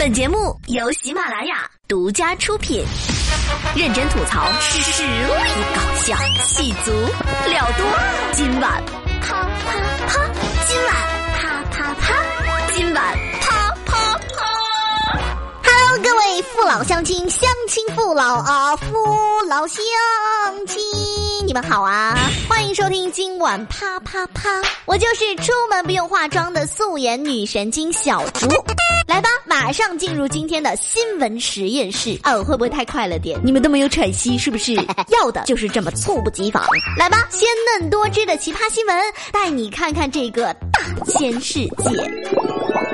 本节目由喜马拉雅独家出品，认真吐槽，实力搞笑，戏足料多。今晚啪啪啪，今晚啪啪啪，今晚啪啪啪。Hello，各位父老乡亲，乡亲父老啊，父老乡亲，你们好啊！欢迎收听今晚啪啪啪，我就是出门不用化妆的素颜女神经小竹。来吧，马上进入今天的新闻实验室。哦，会不会太快了点？你们都没有喘息，是不是？要的就是这么猝不及防。来吧，鲜嫩多汁的奇葩新闻，带你看看这个大千世界。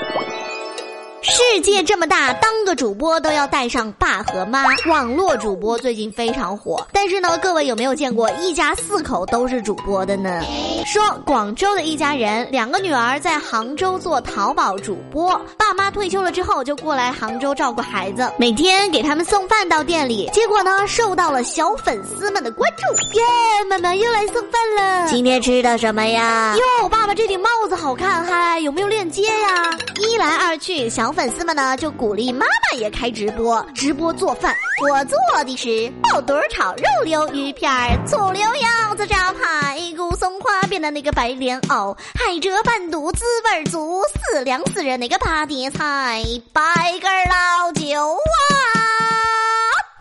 世界这么大，当个主播都要带上爸和妈。网络主播最近非常火，但是呢，各位有没有见过一家四口都是主播的呢？说广州的一家人，两个女儿在杭州做淘宝主播，爸妈退休了之后就过来杭州照顾孩子，每天给他们送饭到店里，结果呢，受到了小粉丝们的关注。耶，妈妈又来送饭了，今天吃的什么呀？哟，爸爸这顶帽子好看，嗨，有没有链接呀？一来二去，小。粉丝们呢就鼓励妈妈也开直播，直播做饭。我做的是爆肚炒肉溜鱼片、醋溜腰子炸排骨、松花边的那个白莲藕，海蜇拌肚滋味足，四凉四热那个八碟菜，白根老酒啊，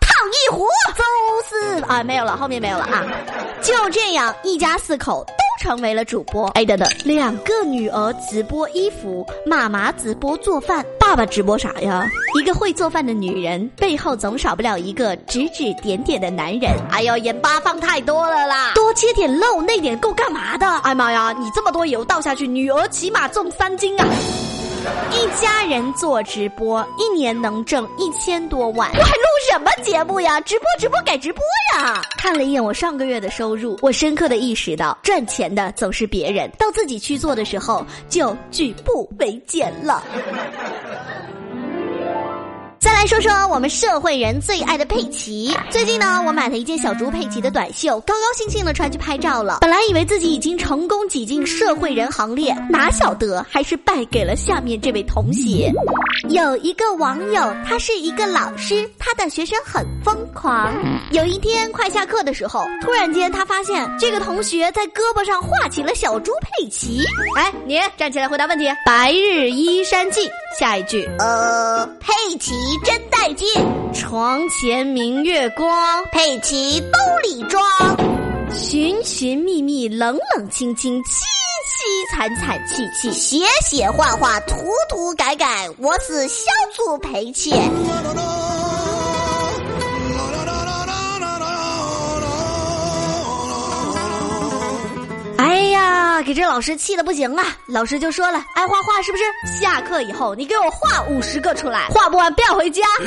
烫一壶走四啊没有了，后面没有了啊。就这样，一家四口。成为了主播，哎等等，两个女儿直播衣服，妈妈直播做饭，爸爸直播啥呀？一个会做饭的女人背后总少不了一个指指点点的男人。哎呦，盐巴放太多了啦，多切点肉，那点够干嘛的？哎妈呀，你这么多油倒下去，女儿起码重三斤啊！一家人做直播，一年能挣一千多万。我还录什么节目呀？直播直播改直播呀！看了一眼我上个月的收入，我深刻的意识到，赚钱的总是别人，到自己去做的时候，就举步维艰了。再来说说我们社会人最爱的佩奇。最近呢，我买了一件小猪佩奇的短袖，高高兴兴的穿去拍照了。本来以为自己已经成功挤进社会人行列，哪晓得还是败给了下面这位同学。有一个网友，他是一个老师，他的学生很疯狂。有一天快下课的时候，突然间他发现这个同学在胳膊上画起了小猪佩奇。哎，你站起来回答问题。白日依山。下一句，呃，佩奇真带劲。床前明月光，佩奇兜里装。寻寻觅觅，冷冷清清，凄凄惨惨戚戚，写写画画，涂涂改改，我是小猪佩奇。这老师气的不行啊！老师就说了：“爱画画是不是？下课以后你给我画五十个出来，画不完不要回家。”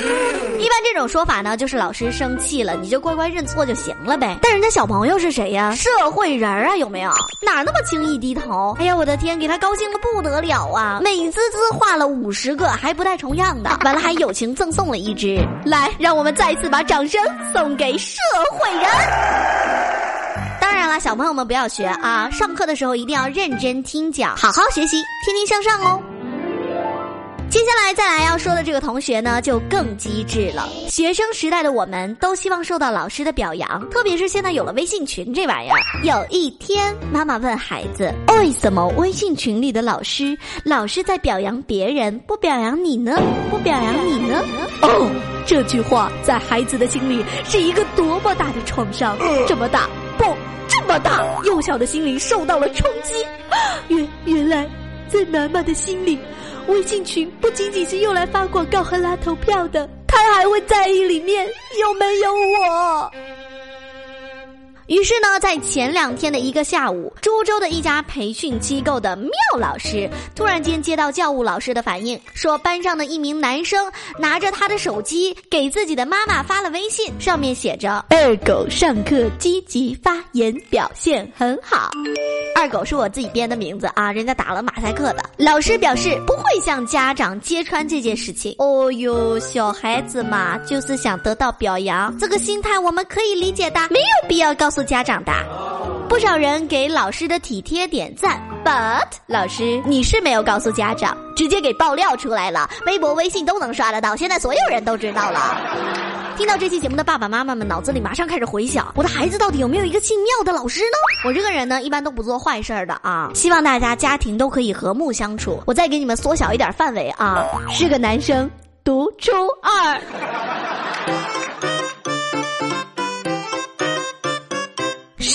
一般这种说法呢，就是老师生气了，你就乖乖认错就行了呗。但人家小朋友是谁呀？社会人啊，有没有？哪那么轻易低头？哎呀，我的天，给他高兴的不得了啊！美滋滋画了五十个，还不带重样的，完了还友情赠送了一只。来，让我们再次把掌声送给社会人。当然了，小朋友们不要学啊！上课的时候一定要认真听讲，好好学习，天天向上哦。接下来再来要说的这个同学呢，就更机智了。学生时代的我们都希望受到老师的表扬，特别是现在有了微信群这玩意儿。有一天，妈妈问孩子：“为什么微信群里的老师老是在表扬别人，不表扬你呢？不表扬你呢？”哦，这句话在孩子的心里是一个多么大的创伤，这么大不？这么大，幼小的心灵受到了冲击。原原来，在妈妈的心里，微信群不仅仅是用来发广告和拉投票的，她还会在意里面有没有我。于是呢，在前两天的一个下午，株洲的一家培训机构的缪老师突然间接到教务老师的反应，说班上的一名男生拿着他的手机给自己的妈妈发了微信，上面写着“二狗上课积极发言，表现很好”。二狗是我自己编的名字啊，人家打了马赛克的。老师表示不会向家长揭穿这件事情。哦哟，小孩子嘛，就是想得到表扬，这个心态我们可以理解的，没有必要告诉家长的。不少人给老师的体贴点赞，but 老师你是没有告诉家长，直接给爆料出来了，微博、微信都能刷得到，现在所有人都知道了。听到这期节目的爸爸妈妈们，脑子里马上开始回想：我的孩子到底有没有一个姓妙的老师呢？我这个人呢，一般都不做坏事儿的啊，希望大家家庭都可以和睦相处。我再给你们缩小一点范围啊，是个男生，读初二。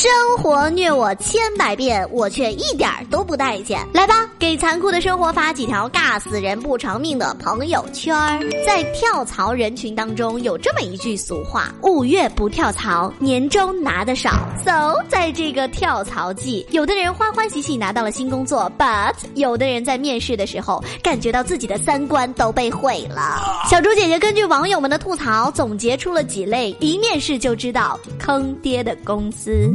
生活虐我千百遍，我却一点都不待见。来吧，给残酷的生活发几条尬死人不偿命的朋友圈儿。在跳槽人群当中，有这么一句俗话：五月不跳槽，年终拿的少。So，在这个跳槽季，有的人欢欢喜喜拿到了新工作，but 有的人在面试的时候，感觉到自己的三观都被毁了。小猪姐姐根据网友们的吐槽，总结出了几类一面试就知道坑爹的公司。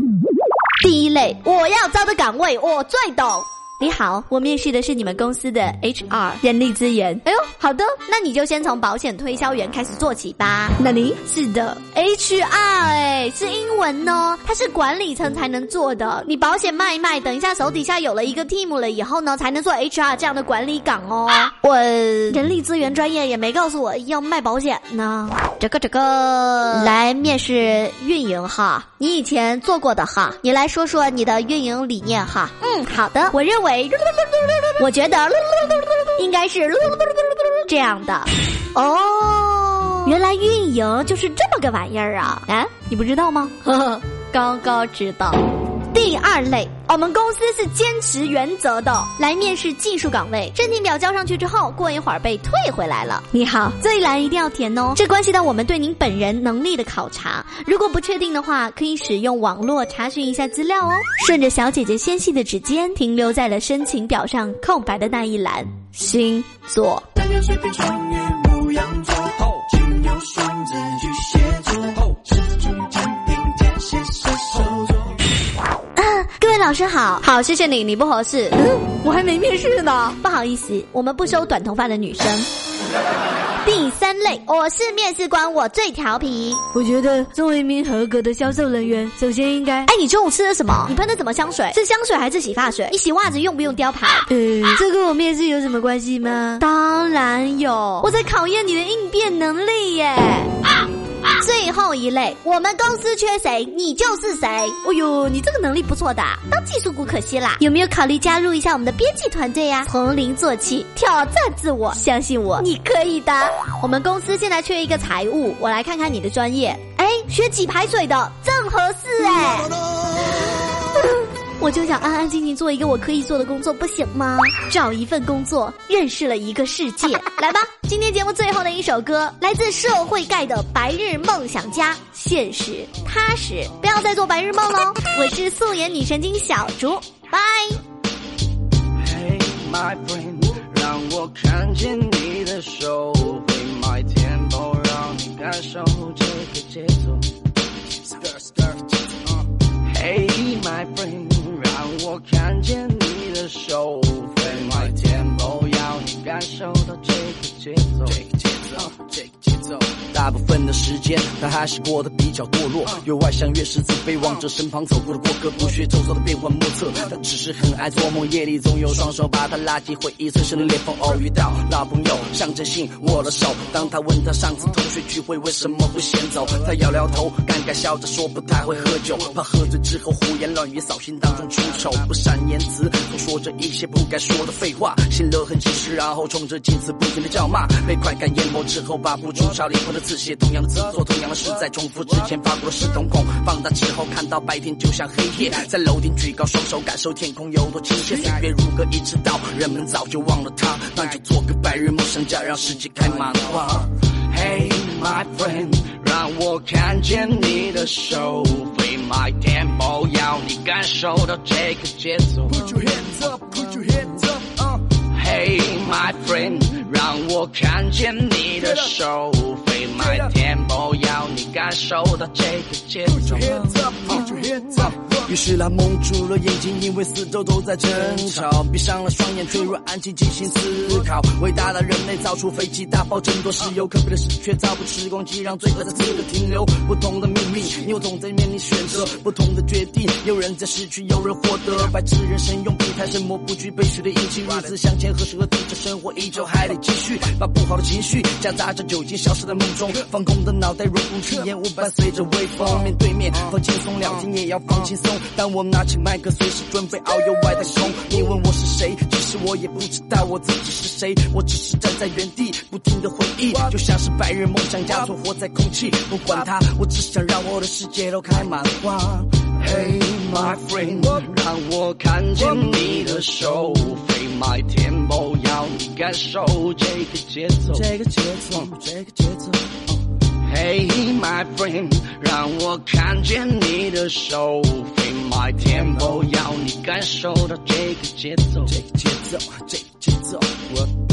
第一类，我要招的岗位我最懂。你好，我面试的是你们公司的 HR 人力资源。哎呦，好的，那你就先从保险推销员开始做起吧。那你是的，HR 哎，是英文哦，它是管理层才能做的。你保险卖一卖，等一下手底下有了一个 team 了以后呢，才能做 HR 这样的管理岗哦。我人力资源专业也没告诉我要卖保险呢。这个这个，来面试运营哈，你以前做过的哈，你来说说你的运营理念哈。嗯，好的，我认为。我觉得应该是这样的哦，原来运营就是这么个玩意儿啊！哎，你不知道吗？呵呵，刚刚知道。第二类，我们公司是坚持原则的。来面试技术岗位，申请表交上去之后，过一会儿被退回来了。你好，这一栏一定要填哦，这关系到我们对您本人能力的考察。如果不确定的话，可以使用网络查询一下资料哦。顺着小姐姐纤细的指尖，停留在了申请表上空白的那一栏。星座。老师好，好，谢谢你，你不合适，嗯，我还没面试呢，不好意思，我们不收短头发的女生。第三类，我是面试官，我最调皮。我觉得作为一名合格的销售人员，首先应该……哎，你中午吃的什么？你喷的什么香水？是香水还是洗发水？你洗袜子用不用雕牌？呃，这跟我面试有什么关系吗？当然有，我在考验你的应变能力耶。最后一类，我们公司缺谁，你就是谁。哦呦，你这个能力不错的，当技术股可惜啦。有没有考虑加入一下我们的编辑团队呀？从零做起，挑战自我，相信我，你可以的。我们公司现在缺一个财务，我来看看你的专业。哎，学几排水的正合适哎。我就想安安静静做一个我可以做的工作，不行吗？找一份工作，认识了一个世界。来吧，今天节目最后的一首歌，来自社会盖的白日梦想家，现实踏实，不要再做白日梦喽。我是素颜女神经小竹，拜。我看见你的手，飞快 tempo，要你感受这个节奏，我看见你的手，飞快 t e 要你感受到这个节奏，这个节奏，这个。大部分的时间，他还是过得比较堕落，越外向越是自卑，望着身旁走过的过客，不屑周遭的变幻莫测。他只是很爱做梦，夜里总有双手把他拉进回忆最深的裂缝。偶遇到老朋友，象征性握了手。当他问他上次同学聚会为什么不先走，他摇摇头，尴尬笑着说不太会喝酒，怕喝醉之后胡言乱语，扫兴当中出丑。不善言辞，总说着一些不该说的废话，心乐很及时，然后冲着镜子不停的叫骂，被快感淹没之后，把不出超灵魂的 字写同样的字，做同样的事，在重复之前发过的是瞳孔，放大之后看到白天就像黑夜，在楼顶举高双手，感受天空有多亲切。岁月如歌一直到，人们早就忘了他，那就做个白日梦想家，让世界开满花。Hey my friend，让我看见你的手。My tempo，要你感受到这个节奏。Put your hands up, put your hands up. Hey, my friend，让我看见你的手。飞 My my tempo，感受到这个节奏。于是他蒙住了眼睛，因为四周都在争吵。闭上了双眼，坠入安静，进行思考。伟大的人类造出飞机，大炮争夺石油，可悲的是却造不出时光机，让罪恶在此刻停留。不同的命运，你我总在面临选择，不同的决定，有人在失去，有人获得。白痴人生用平台沉默不惧被血的印记，日子向前，何时何地，这生活依旧还得继续。把不好的情绪夹杂着酒精，消失在梦中。放空的脑袋如空气，烟雾伴随着微风。面对面放轻松，聊天也要放轻松。当我拿起麦克，随时准备遨游外太空。你问我是谁，其实我也不知道我自己是谁。我只是站在原地，不停的回忆，就像是白日梦想家，存活在空气。不管它，我只想让我的世界都开满花。Hey my friend，让我看见你的手。飞 my tempo，要你感受这个节奏，这个节奏，这个节奏。Hey my friend，让我看见你的手。飞 my tempo，要你感受到这个节奏，这个节奏，这个节奏。我。